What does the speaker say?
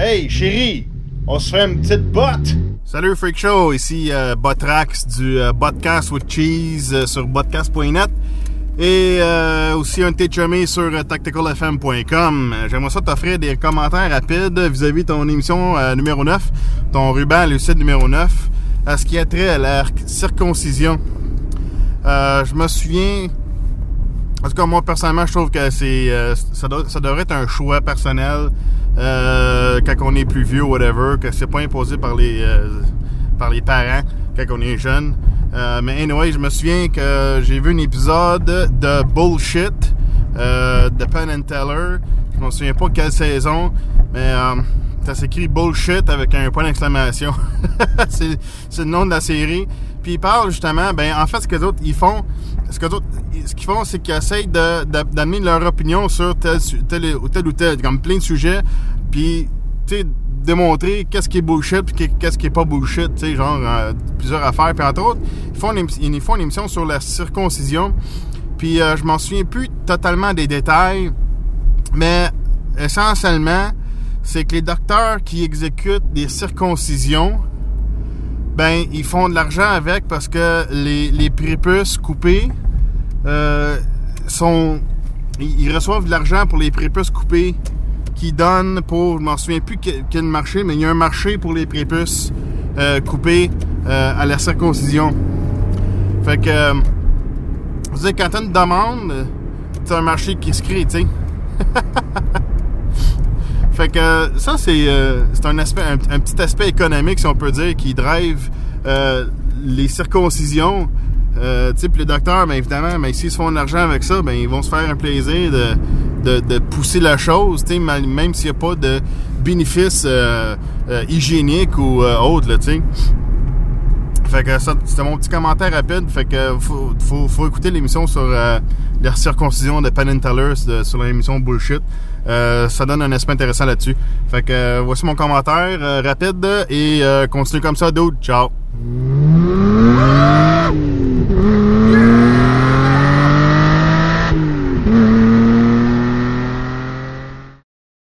Hey, chérie, on se fait une petite botte? Salut Freak Show, ici euh, Botrax du euh, Podcast with Cheese euh, sur podcast.net et euh, aussi un chumé sur tacticalfm.com. J'aimerais ça t'offrir des commentaires rapides vis-à-vis de ton émission numéro 9, ton ruban lucide numéro 9, à ce qui a trait à la circoncision. Je me souviens, en tout cas moi personnellement je trouve que c'est euh, ça, doit- ça devrait être un choix personnel euh, quand on est plus vieux ou whatever, que c'est pas imposé par les euh, par les parents quand on est jeune. Euh, mais anyway, je me souviens que j'ai vu un épisode de Bullshit euh, de Penn and Teller. Je me souviens pas quelle saison, mais euh, ça s'écrit Bullshit avec un point d'exclamation. c'est le nom de la série. Puis ils parlent justement, ben en fait ce que les autres ils font, ce qu'ils font, c'est qu'ils essayent d'amener leur opinion sur tel, ou tel ou tel, comme plein de sujets, puis démontrer qu'est-ce qui est bullshit puis qu'est-ce qui est pas bullshit, genre euh, plusieurs affaires. Puis entre autres, ils font une, émi- ils font une émission sur la circoncision. Puis euh, je m'en souviens plus totalement des détails, mais essentiellement, c'est que les docteurs qui exécutent des circoncisions, ben ils font de l'argent avec parce que les, prépuces coupés euh, sont ils reçoivent de l'argent pour les prépuces coupés qui donnent pour je m'en souviens plus quel, marché mais il y a un marché pour les prépuces euh, coupés euh, à la circoncision. Fait que euh, veux dire, quand t'as une demande c'est un marché qui se crée tu sais fait que ça, c'est euh, un aspect, un, petit aspect économique, si on peut dire, qui drive euh, les circoncisions. Euh, puis les docteurs, ben évidemment, ben, s'ils se font de l'argent avec ça, ben ils vont se faire un plaisir de, de, pousser la chose, même s'il n'y a pas de bénéfice euh, hygiénique ou autre, là, tu sais. Fait que ça, c'était mon petit commentaire rapide. Fait que faut, faut, faut écouter l'émission sur euh, la circoncision de Penn de- sur l'émission Bullshit. Euh, ça donne un aspect intéressant là-dessus. Fait que euh, voici mon commentaire euh, rapide et euh, continue comme ça, dude. Ciao.